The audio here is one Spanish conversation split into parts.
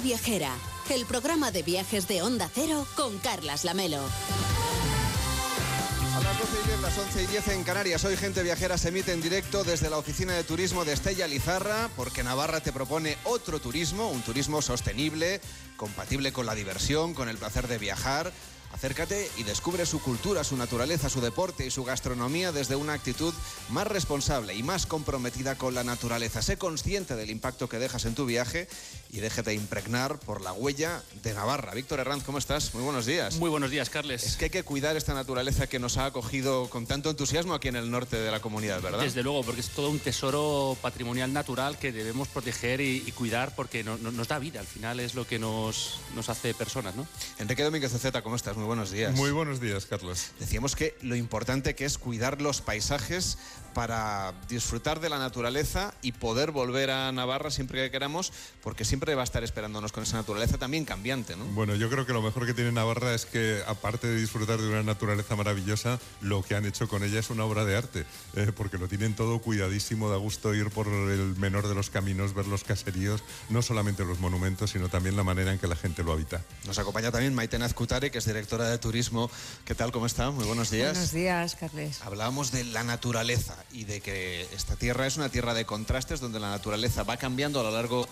Viajera, el programa de viajes de Onda Cero con Carlas Lamelo. A las 12 y 10, las 11 y 10 en Canarias. Hoy Gente Viajera se emite en directo desde la oficina de turismo de Estella Lizarra, porque Navarra te propone otro turismo, un turismo sostenible, compatible con la diversión, con el placer de viajar Acércate y descubre su cultura, su naturaleza, su deporte y su gastronomía desde una actitud más responsable y más comprometida con la naturaleza. Sé consciente del impacto que dejas en tu viaje y déjate impregnar por la huella de Navarra. Víctor Herranz, ¿cómo estás? Muy buenos días. Muy buenos días, Carles. Es que hay que cuidar esta naturaleza que nos ha acogido con tanto entusiasmo aquí en el norte de la comunidad, ¿verdad? Desde luego, porque es todo un tesoro patrimonial natural que debemos proteger y, cuidar porque nos da vida. Al final es lo que nos, nos hace personas, ¿no? Enrique Domínguez Zeta, ¿cómo estás? Muy buenos días. Muy buenos días, Carlos. Decíamos que lo importante que es cuidar los paisajes para disfrutar de la naturaleza y poder volver a Navarra siempre que queramos, porque siempre va a estar esperándonos con esa naturaleza también cambiante, ¿no? Bueno, yo creo que lo mejor que tiene Navarra es que, aparte de disfrutar de una naturaleza maravillosa, lo que han hecho con ella es una obra de arte, eh, porque lo tienen todo cuidadísimo, da gusto ir por el menor de los caminos, ver los caseríos, no solamente los monumentos, sino también la manera en que la gente lo habita. Nos acompaña también Maite Nazcutare, que es directora de turismo. ¿Qué tal? ¿Cómo está? Muy buenos días. Buenos días, Carles. Hablábamos de la naturaleza y de que esta tierra es una tierra de contrastes donde la naturaleza va cambiando a lo largo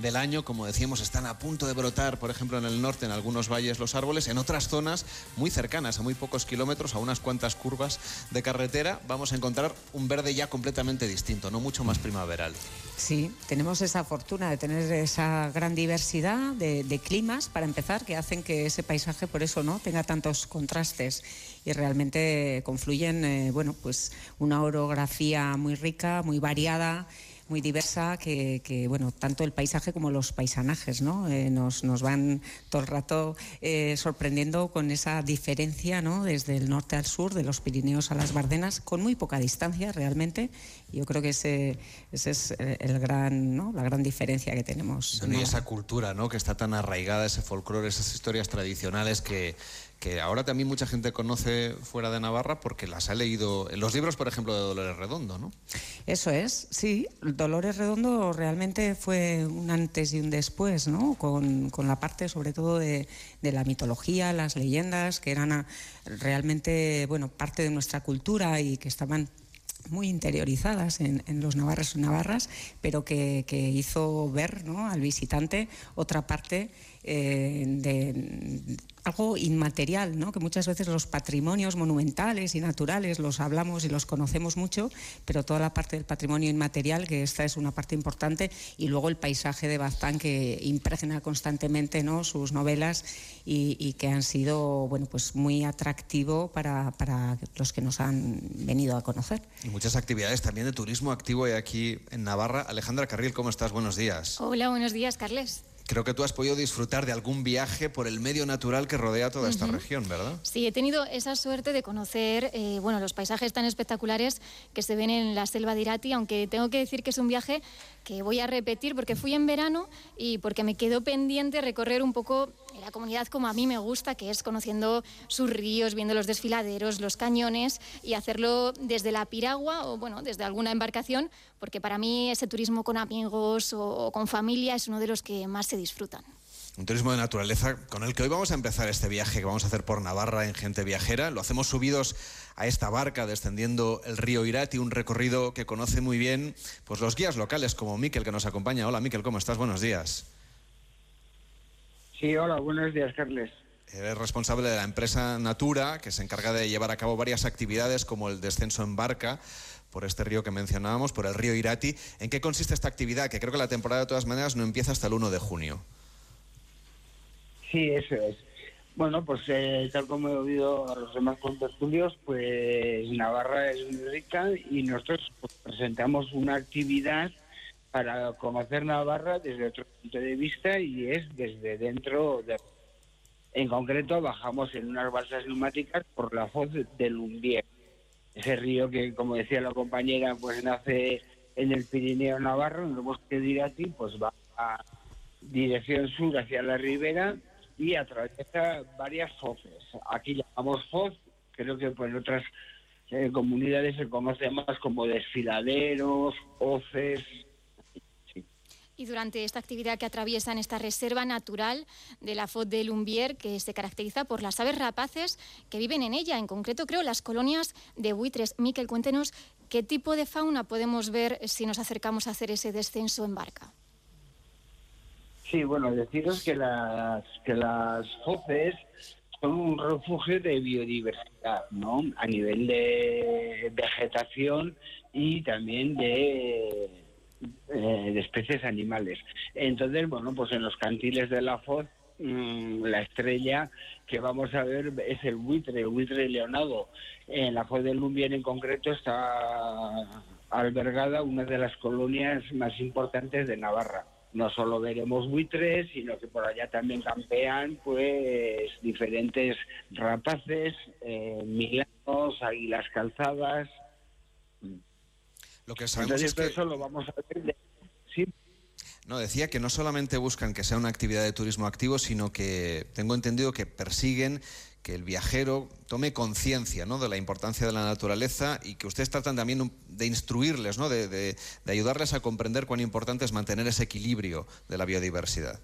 del año, como decíamos, están a punto de brotar, por ejemplo, en el norte, en algunos valles, los árboles, en otras zonas muy cercanas, a muy pocos kilómetros, a unas cuantas curvas de carretera, vamos a encontrar un verde ya completamente distinto, no mucho más primaveral. Sí, tenemos esa fortuna de tener esa gran diversidad de, climas, para empezar, que hacen que ese paisaje, por eso, ¿no?, tenga tantos contrastes y realmente confluyen, eh, bueno, pues una orografía muy rica, muy variada muy diversa que, bueno, tanto el paisaje como los paisanajes ¿no? Eh, nos, nos, van todo el rato eh, sorprendiendo con esa diferencia ¿no? desde el norte al sur, de los Pirineos a las Bardenas, con muy poca distancia realmente. Yo creo que ese, ese es el gran, ¿no? la gran diferencia que tenemos. y esa cultura ¿no? que está tan arraigada, ese folclore, esas historias tradicionales que que ahora también mucha gente conoce fuera de Navarra porque las ha leído en los libros, por ejemplo, de Dolores Redondo, ¿no? Eso es, sí. Dolores Redondo realmente fue un antes y un después, ¿no? Con, la parte, sobre todo, de, la mitología, las leyendas, que eran realmente, bueno, parte de nuestra cultura y que estaban muy interiorizadas en, los navarros y navarras, pero que, hizo ver ¿no? al visitante otra parte eh, de, algo inmaterial, ¿no? que muchas veces los patrimonios monumentales y naturales los hablamos y los conocemos mucho, pero toda la parte del patrimonio inmaterial, que esta es una parte importante, y luego el paisaje de Baztán que impregna constantemente ¿no? sus novelas y, que han sido bueno, pues muy atractivo para, para, los que nos han venido a conocer. Y muchas actividades también de turismo activo aquí en Navarra. Alejandra Carril, ¿cómo estás? Buenos días. Hola, buenos días, Carles. Creo que tú has podido disfrutar de algún viaje por el medio natural que rodea toda esta región, ¿verdad? Sí, he tenido esa suerte de conocer eh, bueno, los paisajes tan espectaculares que se ven en la selva de Irati, aunque tengo que decir que es un viaje que voy a repetir porque fui en verano y porque me quedó pendiente recorrer un poco la comunidad como a mí me gusta, que es conociendo sus ríos, viendo los desfiladeros, los cañones y hacerlo desde la piragua o bueno, desde alguna embarcación, porque para mí ese turismo con amigos o, con familia es uno de los que más se disfrutan. Un turismo de naturaleza con el que hoy vamos a empezar este viaje que vamos a hacer por Navarra en Gente Viajera. Lo hacemos subidos a esta barca descendiendo el río Irati, un recorrido que conoce muy bien pues los guías locales como Miquel que nos acompaña. Hola Miquel, ¿cómo estás? Buenos días. Sí, hola, buenos días, Carles. Eres responsable de la empresa Natura, que se encarga de llevar a cabo varias actividades como el descenso en barca por este río que mencionábamos, por el río Irati. ¿En qué consiste esta actividad? Que creo que la temporada de todas maneras no empieza hasta el 1 de junio. Sí, eso es. Bueno, pues eh, tal como he oído a los demás contertulios, pues Navarra es muy rica y nosotros pues, presentamos una actividad para conocer Navarra desde otro punto de vista y es desde dentro de... En concreto, bajamos en unas balsas neumáticas por la foz del Lumbier, ese río que, como decía la compañera, pues nace en el Pirineo Navarro, en el bosque de pues va a dirección sur hacia la ribera y atraviesa varias foces. Aquí llamamos foz, creo que pues en otras eh, comunidades se conoce más como desfiladeros, hoces, Y durante esta actividad que atraviesan esta reserva natural de la Foz de Lumbier, que se caracteriza por las aves rapaces que viven en ella, en concreto creo las colonias de buitres. Miquel, cuéntenos qué tipo de fauna podemos ver si nos acercamos a hacer ese descenso en barca. Sí, bueno, deciros que las, que son un refugio de biodiversidad, ¿no? A nivel de vegetación y también de eh, de especies animales. Entonces, bueno, pues en los cantiles de la Foz, mm, la estrella que vamos a ver es el buitre, el buitre leonado. En la Foz del Lumbien en concreto está albergada una de las colonias más importantes de Navarra. No solo veremos buitres, sino que por allá también campean pues diferentes rapaces, eh, milanos, águilas calzadas, lo que sabemos es que... eso lo vamos a ver... Sí. No, decía que no solamente buscan que sea una actividad de turismo activo, sino que tengo entendido que persiguen que el viajero tome conciencia ¿no? de la importancia de la naturaleza y que ustedes tratan también de instruirles, ¿no? de, de, ayudarles a comprender cuán importante es mantener ese equilibrio de la biodiversidad.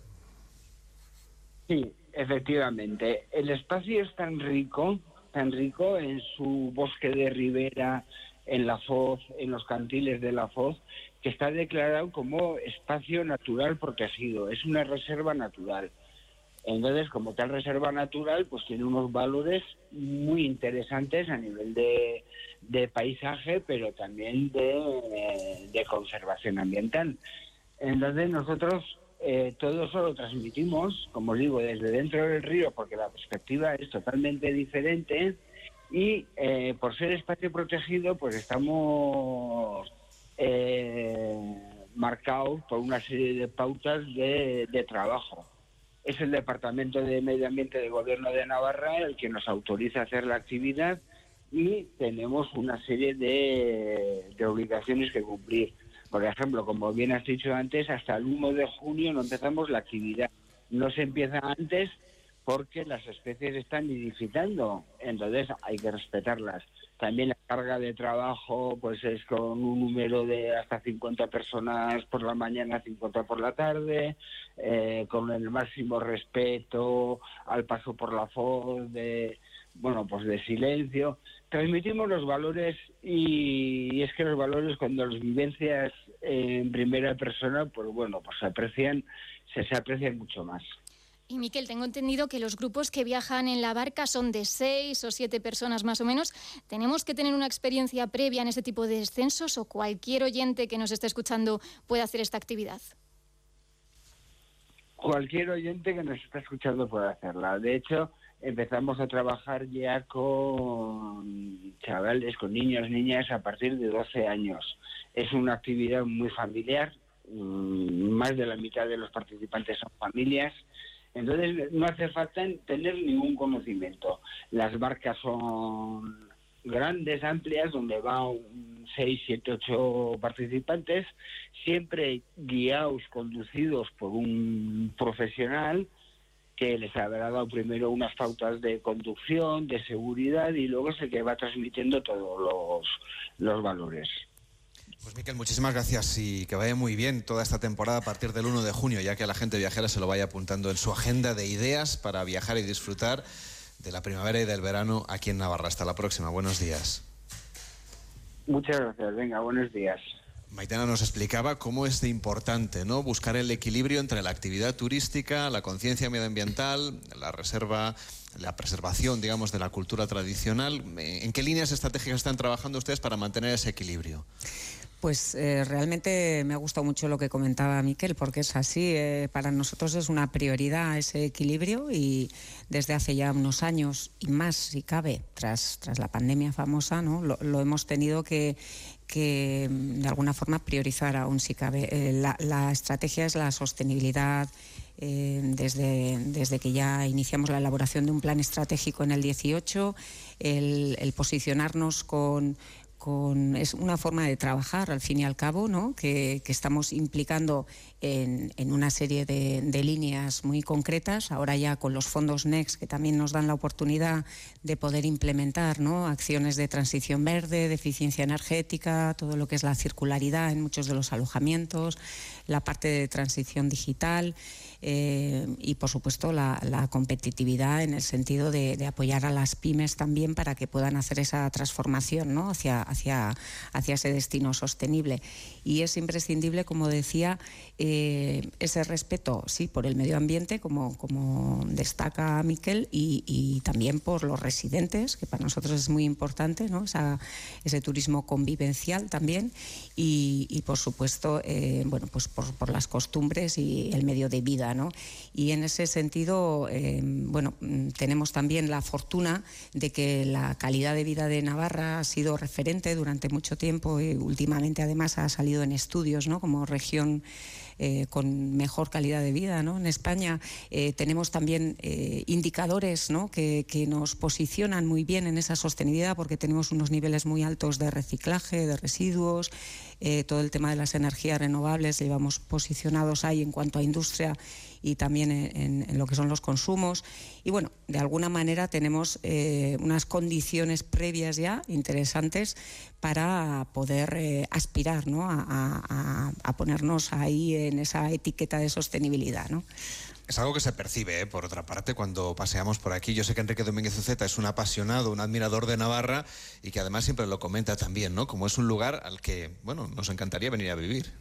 Sí, efectivamente. El espacio es tan rico, tan rico en su bosque de ribera, en la Foz, en los cantiles de la Foz, que está declarado como espacio natural protegido, es una reserva natural. Entonces, como tal reserva natural, pues tiene unos valores muy interesantes a nivel de, paisaje, pero también de, conservación ambiental. Entonces, nosotros eh, todo eso lo transmitimos, como digo, desde dentro del río, porque la perspectiva es totalmente diferente y eh, por ser espacio protegido, pues estamos eh, marcados por una serie de pautas de, trabajo. Es el Departamento de Medio Ambiente del Gobierno de Navarra el que nos autoriza a hacer la actividad y tenemos una serie de, de obligaciones que cumplir. Por ejemplo, como bien has dicho antes, hasta el 1 de junio no empezamos la actividad. No se empieza antes porque las especies están nidificando, entonces hay que respetarlas. También la carga de trabajo pues es con un número de hasta 50 personas por la mañana, 50 por la tarde, eh, con el máximo respeto al paso por la voz de bueno pues de silencio. Transmitimos los valores y, es que los valores cuando los vivencias en primera persona pues bueno pues se aprecian se, se aprecian mucho más. Y Miquel, tengo entendido que los grupos que viajan en la barca son de seis o siete personas más o menos. ¿Tenemos que tener una experiencia previa en ese tipo de descensos o cualquier oyente que nos esté escuchando puede hacer esta actividad? Cualquier oyente que nos esté escuchando puede hacerla. De hecho, empezamos a trabajar ya con chavales, con niños, niñas a partir de 12 años. Es una actividad muy familiar. Mm, más de la mitad de los participantes son familias entonces no hace falta tener ningún conocimiento. Las barcas son grandes, amplias, donde van 6, 7, 8 participantes, siempre guiados, conducidos por un profesional que les habrá dado primero unas pautas de conducción, de seguridad y luego es el que va transmitiendo todos los, los valores. Pues Miquel, muchísimas gracias y que vaya muy bien toda esta temporada a partir del 1 de junio, ya que a la gente viajera se lo vaya apuntando en su agenda de ideas para viajar y disfrutar de la primavera y del verano aquí en Navarra. Hasta la próxima, buenos días. Muchas gracias, venga, buenos días. Maitena nos explicaba cómo es de importante ¿no? buscar el equilibrio entre la actividad turística, la conciencia medioambiental, la reserva, la preservación, digamos, de la cultura tradicional. ¿En qué líneas estratégicas están trabajando ustedes para mantener ese equilibrio? Pues eh, realmente me ha gustado mucho lo que comentaba Miquel, porque es así. Eh, para nosotros es una prioridad ese equilibrio y desde hace ya unos años y más, si cabe, tras, tras la pandemia famosa, ¿no? lo, hemos tenido que, que, de alguna forma priorizar aún si cabe. Eh, la, estrategia es la sostenibilidad. desde, desde que ya iniciamos la elaboración de un plan estratégico en el 18, el posicionarnos con, es una forma de trabajar al fin y al cabo, ¿no? que, estamos implicando en, una serie de, líneas muy concretas, ahora ya con los fondos NEXT que también nos dan la oportunidad de poder implementar ¿no? acciones de transición verde, de eficiencia energética, todo lo que es la circularidad en muchos de los alojamientos, la parte de transición digital. Eh, y, por supuesto, la, competitividad en el sentido de, apoyar a las pymes también para que puedan hacer esa transformación ¿no? hacia, hacia, hacia ese destino sostenible. Y es imprescindible, como decía, eh, ese respeto, sí, por el medio ambiente, como, como destaca Miquel, y, también por los residentes, que para nosotros es muy importante, ¿no? ese turismo convivencial también, y, por supuesto, eh, bueno, pues por, las costumbres y el medio de vida y en ese sentido, eh, bueno, tenemos también la fortuna de que la calidad de vida de Navarra ha sido referente durante mucho tiempo y últimamente además ha salido en estudios ¿no? como región eh, con mejor calidad de vida. ¿no? En España eh, tenemos también indicadores ¿no? que, nos posicionan muy bien en esa sostenibilidad porque tenemos unos niveles muy altos de reciclaje, de residuos, eh, todo el tema de las energías renovables, llevamos posicionados ahí en cuanto a industria y también en, lo que son los consumos. Y bueno, de alguna manera tenemos eh, unas condiciones previas ya interesantes para poder eh, aspirar ¿no? a, a, ponernos ahí en esa etiqueta de sostenibilidad. ¿no? Es algo que se percibe, ¿eh? por otra parte, cuando paseamos por aquí. Yo sé que Enrique Domínguez Uceta es un apasionado, un admirador de Navarra y que además siempre lo comenta también, ¿no? Como es un lugar al que, bueno, nos encantaría venir a vivir.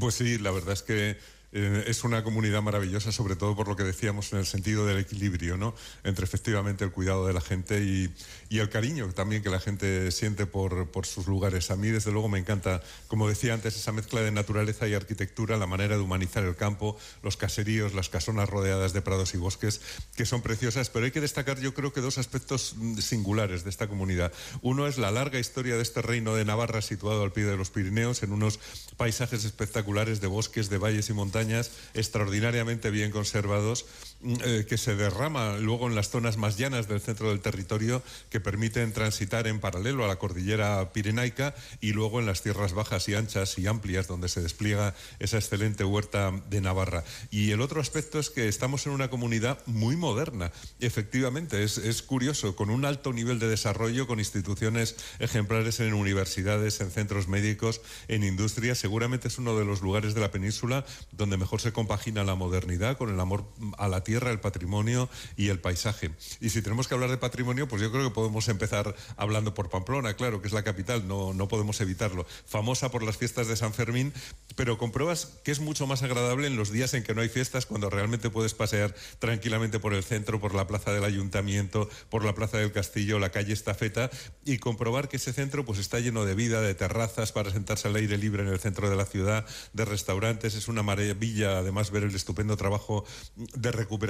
Pues sí, la verdad es que eh, es una comunidad maravillosa, sobre todo por lo que decíamos en el sentido del equilibrio, ¿no? Entre efectivamente el cuidado de la gente y, el cariño también que la gente siente por, sus lugares. A mí, desde luego, me encanta, como decía antes, esa mezcla de naturaleza y arquitectura, la manera de humanizar el campo, los caseríos, las casonas rodeadas de prados y bosques, que son preciosas, pero hay que destacar, yo creo que dos aspectos singulares de esta comunidad. Uno es la larga historia de este reino de Navarra situado al pie de los Pirineos, en unos paisajes espectaculares de bosques, de valles y montañas extraordinariamente bien conservados eh, que se derrama luego en las zonas más llanas del centro del territorio que permiten transitar en paralelo a la cordillera pirenaica y luego en las tierras bajas y anchas y amplias donde se despliega esa excelente huerta de Navarra. Y el otro aspecto es que estamos en una comunidad muy moderna. Efectivamente, es, es curioso, con un alto nivel de desarrollo, con instituciones ejemplares en universidades, en centros médicos, en industria. Seguramente es uno de los lugares de la península donde mejor se compagina la modernidad con el amor a la tierra, el patrimonio y el paisaje. Y si tenemos que hablar de patrimonio, pues yo creo que podemos empezar hablando por Pamplona, claro, que es la capital, no, no podemos evitarlo. Famosa por las fiestas de San Fermín, pero compruebas que es mucho más agradable en los días en que no hay fiestas, cuando realmente puedes pasear tranquilamente por el centro, por la plaza del ayuntamiento, por la plaza del castillo, la calle Estafeta, y comprobar que ese centro pues está lleno de vida, de terrazas para sentarse al aire libre en el centro de la ciudad, de restaurantes, es una maravilla además ver el estupendo trabajo de recuperación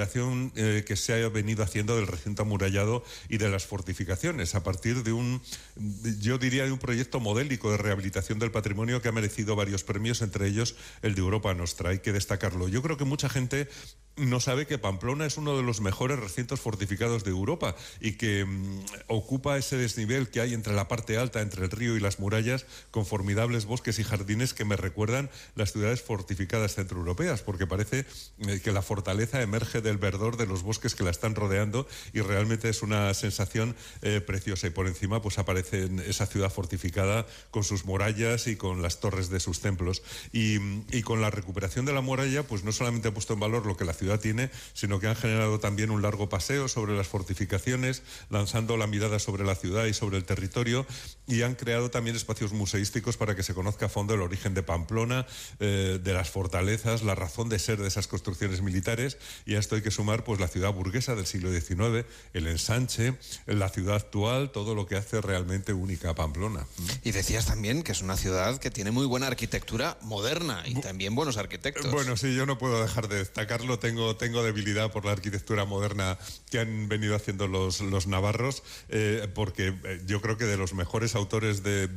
eh, que se ha venido haciendo del recinto amurallado y de las fortificaciones, a partir de un, yo diría, de un proyecto modélico de rehabilitación del patrimonio que ha merecido varios premios, entre ellos el de Europa Nostra. Hay que destacarlo. Yo creo que mucha gente no sabe que Pamplona es uno de los mejores recintos fortificados de Europa y que mm, ocupa ese desnivel que hay entre la parte alta, entre el río y las murallas, con formidables bosques y jardines que me recuerdan las ciudades fortificadas centroeuropeas, porque parece eh, que la fortaleza emerge del verdor de los bosques que la están rodeando y realmente es una sensación eh, preciosa. Y por encima pues aparece esa ciudad fortificada con sus murallas y con las torres de sus templos. Y, y con la recuperación de la muralla, pues no solamente ha puesto en valor lo que la ciudad ciudad tiene, sino que han generado también un largo paseo sobre las fortificaciones, lanzando la mirada sobre la ciudad y sobre el territorio, y han creado también espacios museísticos para que se conozca a fondo el origen de Pamplona, eh, de las fortalezas, la razón de ser de esas construcciones militares, y a esto hay que sumar pues la ciudad burguesa del siglo XIX, el ensanche, la ciudad actual, todo lo que hace realmente única a Pamplona. Y decías también que es una ciudad que tiene muy buena arquitectura moderna y también buenos arquitectos. Bueno, sí, yo no puedo dejar de destacarlo. Tengo tengo, tengo debilidad por la arquitectura moderna que han venido haciendo los, los navarros, eh, porque eh, yo creo que de los mejores autores de,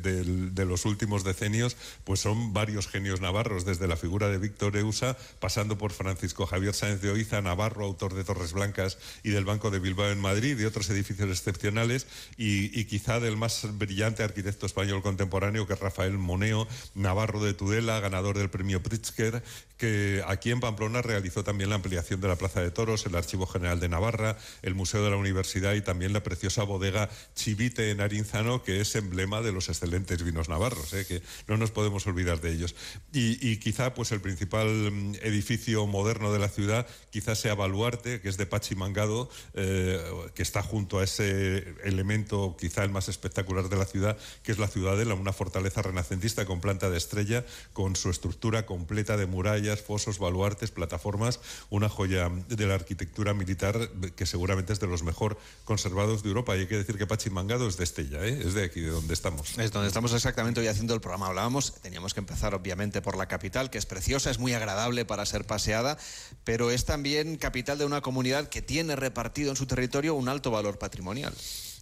los últimos decenios, pues son varios genios navarros, desde la figura de Víctor Eusa, pasando por Francisco Javier Sáenz de Oiza, Navarro, autor de Torres Blancas y del Banco de Bilbao en Madrid, y otros edificios excepcionales, y, y quizá del más brillante arquitecto español contemporáneo, que es Rafael Moneo, Navarro de Tudela, ganador del premio Pritzker, que aquí en Pamplona realizó también la ampliación de la Plaza de Toros, el Archivo General de Navarra, el Museo de la Universidad y también la preciosa bodega Chivite en Arinzano, que es emblema de los excelentes vinos navarros, ¿eh? que no nos podemos olvidar de ellos. Y, quizá pues el principal mm, edificio moderno de la ciudad quizás sea Baluarte, que es de Pachimangado, eh, que está junto a ese elemento quizá el más espectacular de la ciudad, que es la Ciudadela, una fortaleza renacentista con planta de estrella, con su estructura completa de murallas, fosos, baluartes, plataformas, una joya de la arquitectura militar que seguramente es de los mejor conservados de Europa. Y hay que decir que Pachimangado es de Estella, ¿eh? es de aquí, de donde estamos. Es donde estamos exactamente hoy haciendo el programa. Hablábamos, teníamos que empezar obviamente por la capital, que es preciosa, es muy agradable para ser paseada, pero es también capital de una comunidad que tiene repartido en su territorio un alto valor patrimonial.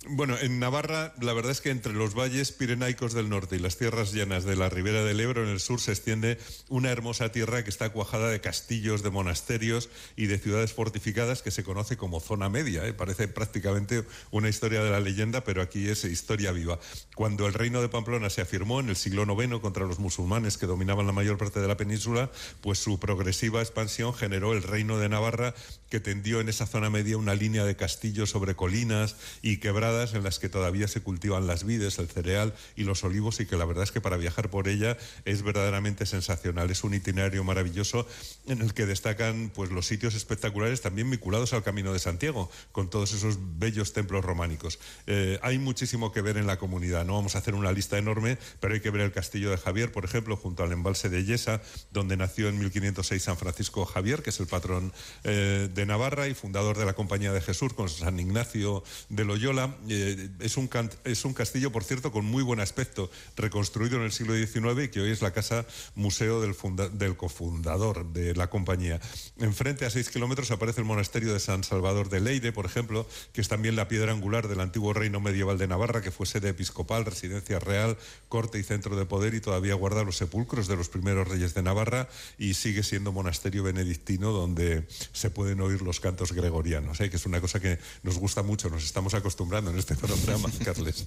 Bueno, en Navarra, la verdad es que entre los valles pirenaicos del norte y las tierras llanas de la ribera del Ebro, en el sur se extiende una hermosa tierra que está cuajada de castillos, de monasterios y de ciudades fortificadas que se conoce como zona media. ¿eh? Parece prácticamente una historia de la leyenda, pero aquí es historia viva. Cuando el reino de Pamplona se afirmó en el siglo IX contra los musulmanes que dominaban la mayor parte de la península, pues su progresiva expansión generó el reino de Navarra que tendió en esa zona media una línea de castillos sobre colinas y quebradas en las que todavía se cultivan las vides, el cereal y los olivos y que la verdad es que para viajar por ella es verdaderamente sensacional. Es un itinerario maravilloso en el que destacan pues los sitios espectaculares también vinculados al Camino de Santiago, con todos esos bellos templos románicos. Eh, hay muchísimo que ver en la comunidad, no vamos a hacer una lista enorme, pero hay que ver el castillo de Javier, por ejemplo, junto al embalse de Yesa, donde nació en 1506 San Francisco Javier, que es el patrón eh, de Navarra y fundador de la Compañía de Jesús con San Ignacio de Loyola. Eh, es, un es un castillo, por cierto, con muy buen aspecto, reconstruido en el siglo XIX y que hoy es la casa museo del, del cofundador de la compañía. Enfrente, a seis kilómetros, aparece el monasterio de San Salvador de Leire, por ejemplo, que es también la piedra angular del antiguo reino medieval de Navarra, que fue sede episcopal, residencia real, corte y centro de poder y todavía guarda los sepulcros de los primeros reyes de Navarra y sigue siendo monasterio benedictino donde se pueden oír los cantos gregorianos, ¿eh? que es una cosa que nos gusta mucho, nos estamos acostumbrando en este programa, Carles.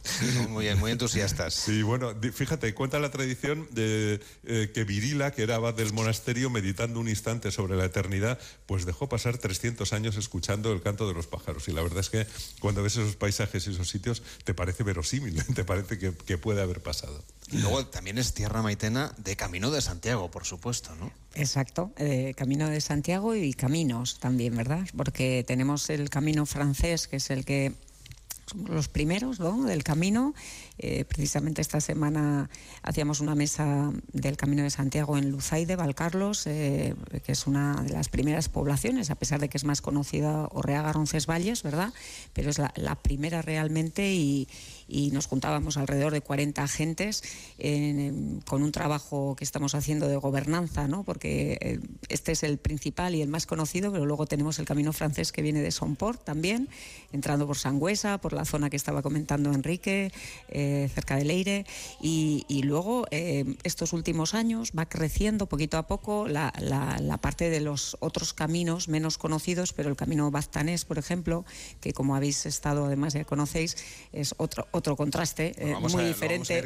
Muy bien, muy entusiastas. Sí, bueno, fíjate, cuenta la tradición de eh, que Virila, que era abad del monasterio, meditando un instante sobre la eternidad, pues dejó pasar 300 años escuchando el canto de los pájaros. Y la verdad es que cuando ves esos paisajes y esos sitios, te parece verosímil, te parece que, que puede haber pasado. Y luego también es tierra maitena de Camino de Santiago, por supuesto, ¿no? Exacto, eh, Camino de Santiago y caminos también, ¿verdad? Porque tenemos el camino francés, que es el que somos los primeros ¿no? del camino. Eh, precisamente esta semana hacíamos una mesa del Camino de Santiago en Luzaide, Valcarlos, eh, que es una de las primeras poblaciones, a pesar de que es más conocida Orreaga, Roncesvalles, ¿verdad? Pero es la, primera realmente y, nos juntábamos alrededor de 40 agentes con un trabajo que estamos haciendo de gobernanza, ¿no? Porque eh, este es el principal y el más conocido, pero luego tenemos el camino francés que viene de Somport también, entrando por Sangüesa, por la zona que estaba comentando Enrique, eh, cerca de Leire, y, luego eh, estos últimos años va creciendo poquito a poco la, parte de los otros caminos menos conocidos, pero el camino baztanés, por ejemplo, que como habéis estado, además ya conocéis, es otro, otro contraste eh, muy diferente.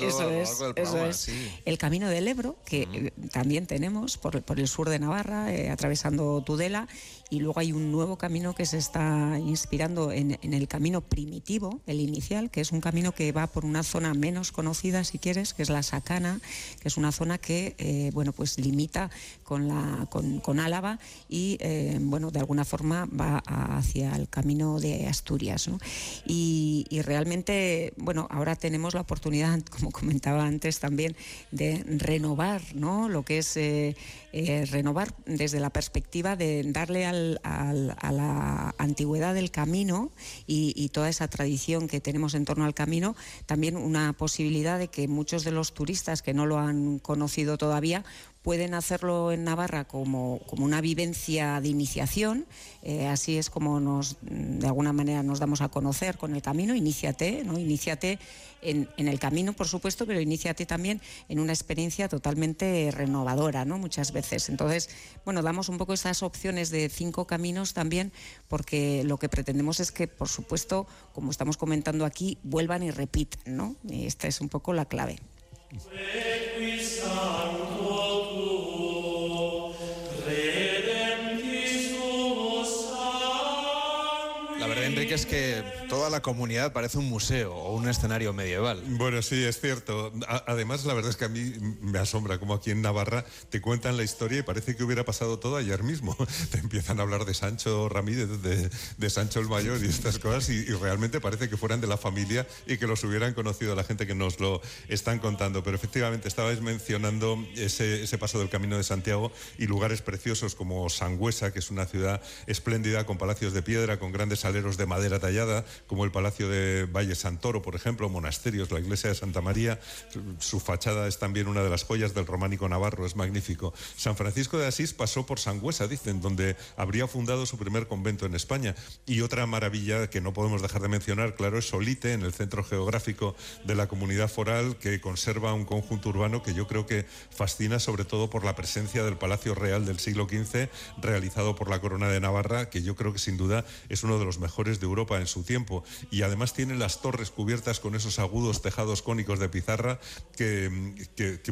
eso es, eso es. El camino del Ebro, que también tenemos por, por, el sur de Navarra, atravesando Tudela, y luego hay un nuevo camino que se está inspirando en, el camino primitivo, el inicial, que es un camino que va por una zona menos conocida, si quieres, que es la Sacana, que es una zona que eh, bueno, pues limita con, la, con, Álava y eh, bueno, de alguna forma va hacia el camino de Asturias. Y, realmente, bueno, ahora tenemos la oportunidad, como comentaba antes también, de renovar ¿no? lo que es eh, renovar desde la perspectiva de darle a la antigüedad del camino y, toda esa tradición que tenemos en torno al camino, también una posibilidad de que muchos de los turistas que no lo han conocido todavía pueden hacerlo en Navarra como, como una vivencia de iniciación, eh, así es como nos, de alguna manera nos damos a conocer con el camino, iníciate, ¿no? Iníciate en, el camino, por supuesto, pero iníciate también en una experiencia totalmente renovadora, ¿no? Muchas veces. Entonces, bueno, damos un poco esas opciones de cinco caminos también, porque lo que pretendemos es que, por supuesto, como estamos comentando aquí, vuelvan y repitan, ¿no? Esta es un poco la clave. Enrique, es que toda la comunidad parece un museo o un escenario medieval. Bueno, sí, es cierto. además, la verdad es que a mí me asombra como aquí en Navarra te cuentan la historia y parece que hubiera pasado todo ayer mismo. Te empiezan a hablar de Sancho Ramírez, de, Sancho el Mayor y estas cosas y, realmente parece que fueran de la familia y que los hubieran conocido la gente que nos lo están contando. Pero efectivamente, estabais mencionando ese, ese paso del Camino de Santiago y lugares preciosos como Sangüesa, que es una ciudad espléndida con palacios de piedra, con grandes aleros de madera tallada, como el Palacio de Valle Santoro, por ejemplo, monasterios, la iglesia de Santa María, su fachada es también una de las joyas del románico navarro, es magnífico. San Francisco de Asís pasó por Sangüesa, dicen, donde habría fundado su primer convento en España. Y otra maravilla que no podemos dejar de mencionar, claro, es Solite, en el centro geográfico de la comunidad foral, que conserva un conjunto urbano que yo creo que fascina sobre todo por la presencia del Palacio Real del siglo XV, realizado por la Corona de Navarra, que yo creo que sin duda es uno de los mejores de Europa en su tiempo. Y además tiene las torres cubiertas con esos agudos tejados cónicos de pizarra que,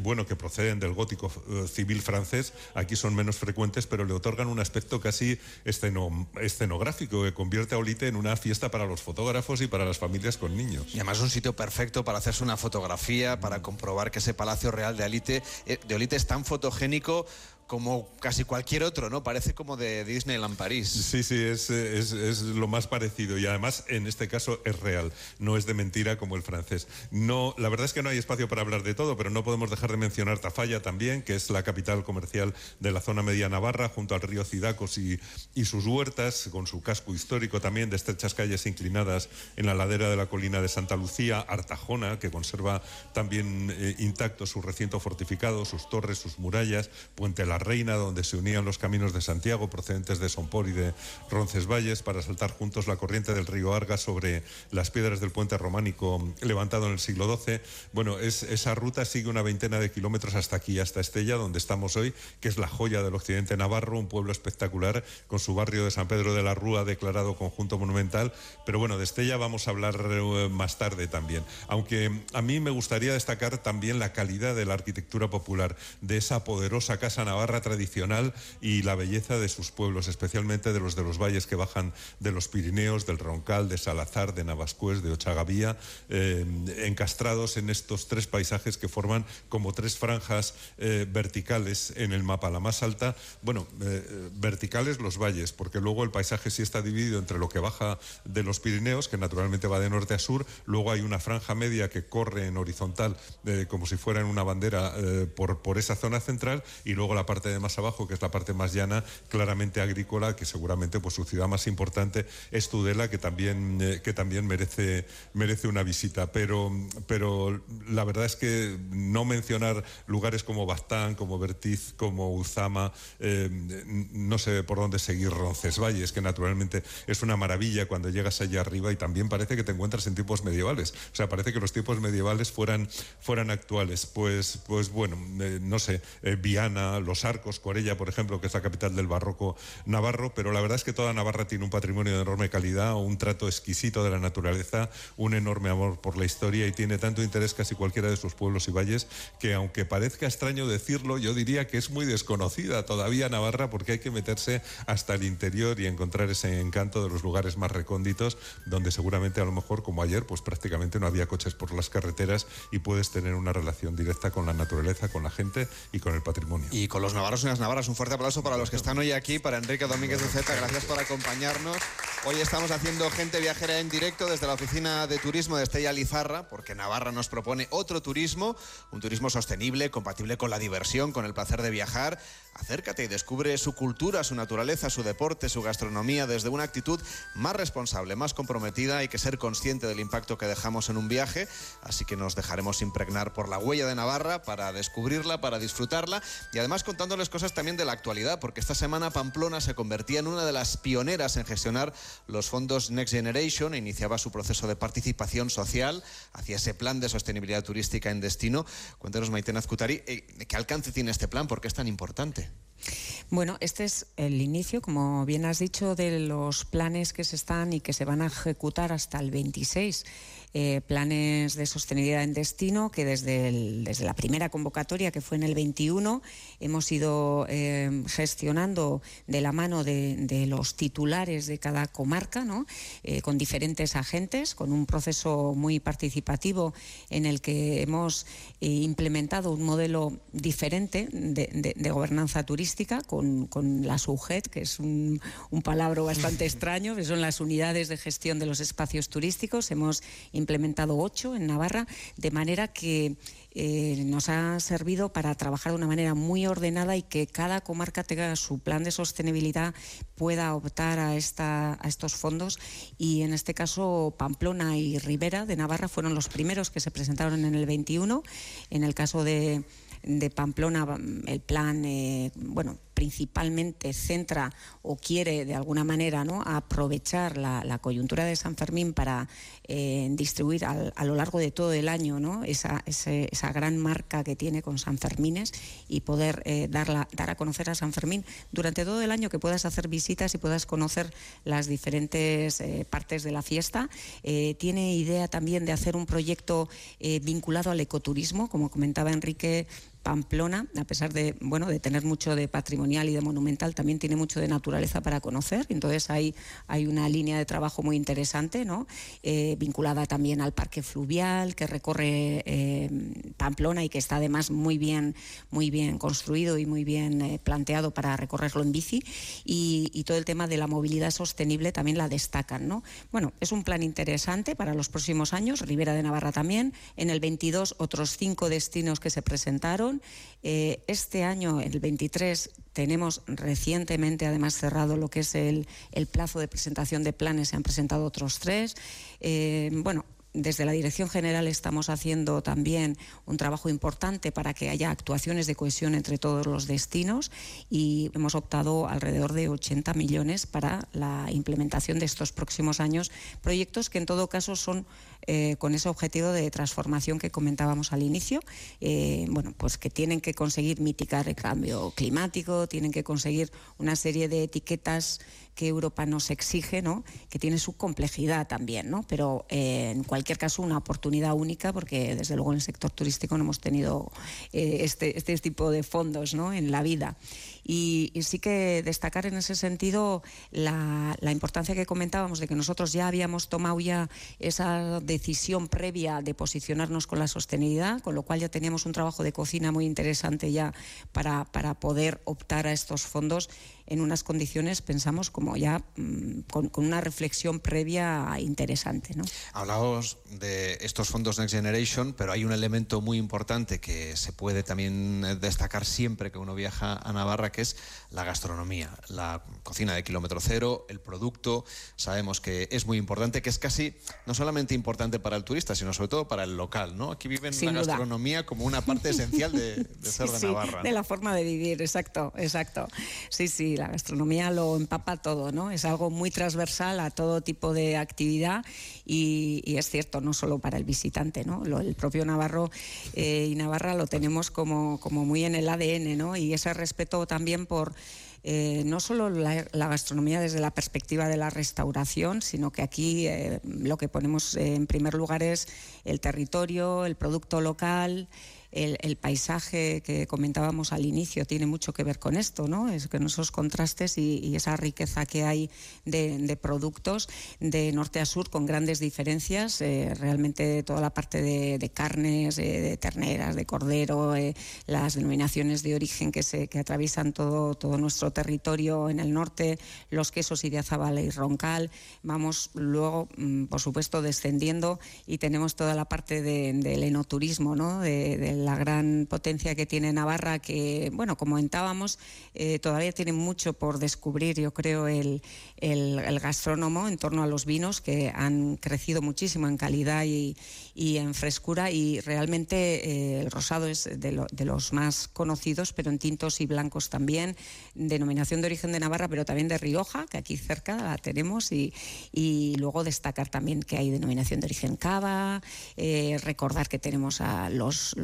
bueno, que proceden del gótico eh, civil francés. Aquí son menos frecuentes, pero le otorgan un aspecto casi escenográfico que convierte a Olite en una fiesta para los fotógrafos y para las familias con niños. Y además un sitio perfecto para hacerse una fotografía, para comprobar que ese Palacio Real de Olite, eh, de Olite es tan fotogénico como casi cualquier otro, ¿no? Parece como de Disneyland París. Sí, sí, es, es, lo más parecido y además en este caso es real, no es de mentira como el francés. No, la verdad es que no hay espacio para hablar de todo, pero no podemos dejar de mencionar Tafalla también, que es la capital comercial de la zona media navarra, junto al río Cidacos y, y sus huertas, con su casco histórico también de estrechas calles inclinadas en la ladera de la colina de Santa Lucía, Artajona, que conserva también eh, intacto su recinto fortificado, sus torres, sus murallas, Puente la Reina, donde se unían los caminos de Santiago procedentes de Sompor y de Roncesvalles para saltar juntos la corriente del río Arga sobre las piedras del puente románico levantado en el siglo XII. Bueno, es, esa ruta sigue una veintena de kilómetros hasta aquí, hasta Estella, donde estamos hoy, que es la joya del occidente navarro, un pueblo espectacular con su barrio de San Pedro de la Rúa declarado conjunto monumental. Pero bueno, de Estella vamos a hablar eh, más tarde también. Aunque a mí me gustaría destacar también la calidad de la arquitectura popular, de esa poderosa casa navarra tradicional y la belleza de sus pueblos, especialmente de los de los valles que bajan de los Pirineos, del Roncal, de Salazar, de Navascués, de Ochagavía, eh, encastrados en estos tres paisajes que forman como tres franjas eh, verticales en el mapa. La más alta, bueno, eh, verticales los valles, porque luego el paisaje sí está dividido entre lo que baja de los Pirineos, que naturalmente va de norte a sur, luego hay una franja media que corre en horizontal como si fuera en una bandera por, por esa zona central y luego la parte parte de más abajo, que es la parte más llana, claramente agrícola, que seguramente pues, su ciudad más importante es Tudela, que también, eh, que también merece, merece una visita. Pero, pero la verdad es que no mencionar lugares como Bastán, como Bertiz, como Uzama, eh, no sé por dónde seguir Roncesvalles, que naturalmente es una maravilla cuando llegas allá arriba y también parece que te encuentras en tiempos medievales. O sea, parece que los tiempos medievales fueran, fueran actuales. Pues, pues bueno, eh, no sé, Viana, los Arcos, Corella, por ejemplo, que es la capital del barroco navarro, pero la verdad es que toda Navarra tiene un patrimonio de enorme calidad, un trato exquisito de la naturaleza, un enorme amor por la historia y tiene tanto interés casi cualquiera de sus pueblos y valles que aunque parezca extraño decirlo, yo diría que es muy desconocida todavía Navarra porque hay que meterse hasta el interior y encontrar ese encanto de los lugares más recónditos donde seguramente a lo mejor como ayer pues prácticamente no había coches por las carreteras y puedes tener una relación directa con la naturaleza, con la gente y con el patrimonio. Y con los navarros y las navarras. Un fuerte aplauso para los que están hoy aquí, para Enrique Domínguez de Z. Gracias por acompañarnos. Hoy estamos haciendo gente viajera en directo desde la oficina de turismo de Estella Lizarra, porque Navarra nos propone otro turismo, un turismo sostenible, compatible con la diversión, con el placer de viajar. acércate y descubre su cultura, su naturaleza, su deporte, su gastronomía desde una actitud más responsable, más comprometida. Hay que ser consciente del impacto que dejamos en un viaje, así que nos dejaremos impregnar por la huella de Navarra para descubrirla, para disfrutarla y además contándoles cosas también de la actualidad, porque esta semana Pamplona se convertía en una de las pioneras en gestionar los fondos Next Generation e iniciaba su proceso de participación social hacia ese plan de sostenibilidad turística en destino. Cuéntanos, Maiten Azcutari, eh, ¿qué alcance tiene este plan? ¿Por qué es tan importante? Bueno, este es el inicio, como bien has dicho, de los planes que se están y que se van a ejecutar hasta el 26. Eh, planes de sostenibilidad en destino que desde, desde, la primera convocatoria, que fue en el 21, hemos ido eh, gestionando de la mano de, los titulares de cada comarca, ¿no? Eh, con diferentes agentes, con un proceso muy participativo en el que hemos implementado un modelo diferente de, gobernanza turística con, la SUGET, que es un, un palabra bastante extraño, que son las unidades de gestión de los espacios turísticos. Hemos implementado ocho en Navarra, de manera que eh, nos ha servido para trabajar de una manera muy ordenada y que cada comarca tenga su plan de sostenibilidad, pueda optar a, esta, a estos fondos. Y en este caso, Pamplona y Rivera de Navarra fueron los primeros que se presentaron en el 21. En el caso de de Pamplona, el plan, eh, bueno, principalmente centra o quiere de alguna manera ¿no? aprovechar la, coyuntura de San Fermín para eh, distribuir a lo largo de todo el año ¿no? esa, esa, gran marca que tiene con San Fermines y poder eh, dar a conocer a San Fermín durante todo el año que puedas hacer visitas y puedas conocer las diferentes partes de la fiesta. tiene idea también de hacer un proyecto vinculado al ecoturismo, como comentaba Enrique Pamplona, a pesar de, bueno, de tener mucho de patrimonial y de monumental, también tiene mucho de naturaleza para conocer. Entonces hay, hay una línea de trabajo muy interesante, ¿no? Eh, vinculada también al parque fluvial que recorre eh, Pamplona y que está además muy bien, muy bien construido y muy bien eh, planteado para recorrerlo en bici. Y, y, todo el tema de la movilidad sostenible también la destacan, ¿no? Bueno, es un plan interesante para los próximos años. Ribera de Navarra también. En el 22 otros cinco destinos que se presentaron eh, este año, el 23, tenemos recientemente además cerrado lo que es el, plazo de presentación de planes, se han presentado otros tres. Eh, bueno, desde la Dirección General estamos haciendo también un trabajo importante para que haya actuaciones de cohesión entre todos los destinos y hemos optado alrededor de 80 millones para la implementación de estos próximos años, proyectos que en todo caso son eh, con ese objetivo de transformación que comentábamos al inicio, eh, bueno, pues que tienen que conseguir mitigar el cambio climático, tienen que conseguir una serie de etiquetas que Europa nos exige, ¿no? que tiene su complejidad también, ¿no? pero eh, en cualquier caso una oportunidad única porque desde luego en el sector turístico no hemos tenido este, este, tipo de fondos ¿no? en la vida. Y, sí que destacar en ese sentido la, importancia que comentábamos de que nosotros ya habíamos tomado ya esa decisión previa de posicionarnos con la sostenibilidad, con lo cual ya teníamos un trabajo de cocina muy interesante ya para, para poder optar a estos fondos en unas condiciones, pensamos, como ya mm, con, una reflexión previa interesante. ¿no? Hablábamos de estos fondos Next Generation, pero hay un elemento muy importante que se puede también destacar siempre que uno viaja a Navarra, que es la gastronomía, la cocina de kilómetro cero, el producto. Sabemos que es muy importante, que es casi no solamente importante para el turista, sino sobre todo para el local. ¿no? Aquí viven la gastronomía como una parte esencial de, ser de Navarra. De la forma de vivir, exacto, exacto. Sí, sí la gastronomía lo empapa todo, ¿no? Es algo muy transversal a todo tipo de actividad y, es cierto, no solo para el visitante, ¿no? el propio Navarro eh, y Navarra lo tenemos como, como muy en el ADN, ¿no? Y ese respeto también por... Eh, no solo la, gastronomía desde la perspectiva de la restauración, sino que aquí eh, lo que ponemos en primer lugar es el territorio, el producto local, el, paisaje que comentábamos al inicio tiene mucho que ver con esto, ¿no? Es con esos contrastes y, esa riqueza que hay de, productos de norte a sur con grandes diferencias. Eh, realmente toda la parte de, carnes, de terneras, de cordero, eh, las denominaciones de origen que, se, que atraviesan todo, todo nuestro territorio en el norte, los quesos Idiazabal y Roncal. Vamos luego, mm, por supuesto, descendiendo y tenemos toda la parte del enoturismo, ¿no? del la gran potencia que tiene Navarra, que, bueno, como comentábamos, eh, todavía tiene mucho por descubrir, yo creo, el, el, gastrónomo en torno a los vinos, que han crecido muchísimo en calidad y, y en frescura, y realmente eh, el rosado es de, los más conocidos, pero en tintos y blancos también, denominación de origen de Navarra, pero también de Rioja, que aquí cerca la tenemos, y, y luego destacar también que hay denominación de origen cava, eh, recordar que tenemos a los,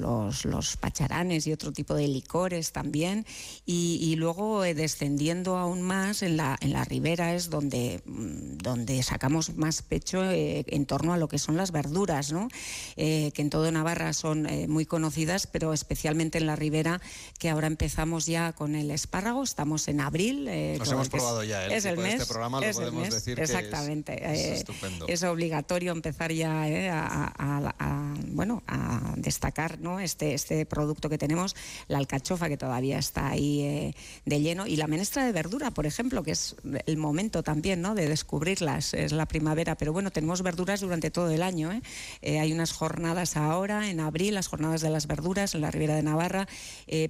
los, pacharanes y otro tipo de licores también, y, luego eh, descendiendo aún más en la, en la ribera es donde, mm, donde sacamos más pecho eh, en torno a lo que son las verduras, ¿no? que en todo Navarra son muy conocidas, pero especialmente en la ribera, que ahora empezamos ya con el espárrago, estamos en abril. Nos hemos probado ya el es el mes, de este programa, lo podemos decir exactamente, que es, estupendo. es obligatorio empezar ya a, bueno, a destacar ¿no? Este, este producto que tenemos, la alcachofa que todavía está ahí eh, de lleno y la menestra de verdura, por ejemplo, que es el momento también ¿no? de descubrirlas, es la primavera, pero bueno, tenemos verduras durante todo el año. ¿eh? Eh, hay unas jornadas ahora, en abril, las jornadas de las verduras en la Ribera de Navarra,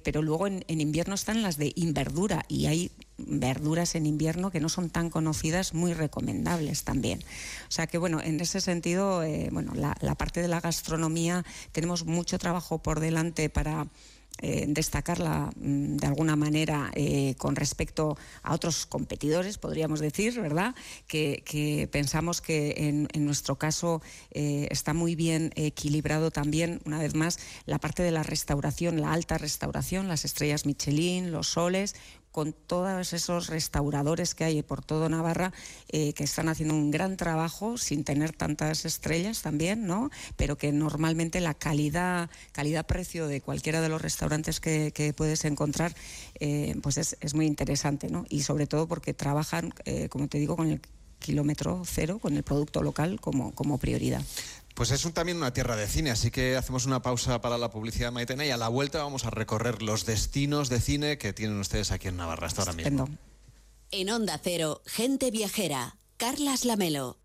pero luego en, en invierno están las de inverdura y hay verduras en invierno que no son tan conocidas, muy recomendables también. O sea que bueno, en ese sentido, eh, bueno, la, parte de la gastronomía tenemos mucho trabajo por delante para eh, destacarla mm, de alguna manera eh, con respecto a otros competidores, podríamos decir, ¿verdad? Que, pensamos que en, en nuestro caso está muy bien equilibrado también, una vez más, la parte de la restauración, la alta restauración, las estrellas Michelin, los soles, con todos esos restauradores que hay por todo Navarra eh, que están haciendo un gran trabajo sin tener tantas estrellas también, ¿no? Pero que normalmente la calidad, calidad-precio de cualquiera de los restaurantes que, puedes encontrar, eh, pues es, muy interesante, ¿no? Y sobre todo porque trabajan, eh, como te digo, con el kilómetro cero, con el producto local como, como prioridad. Pues es también una tierra de cine, así que hacemos una pausa para la publicidad Maitena y a la vuelta vamos a recorrer los destinos de cine que tienen ustedes aquí en Navarra hasta ahora mismo. En Onda Cero, gente viajera, Carlas Lamelo.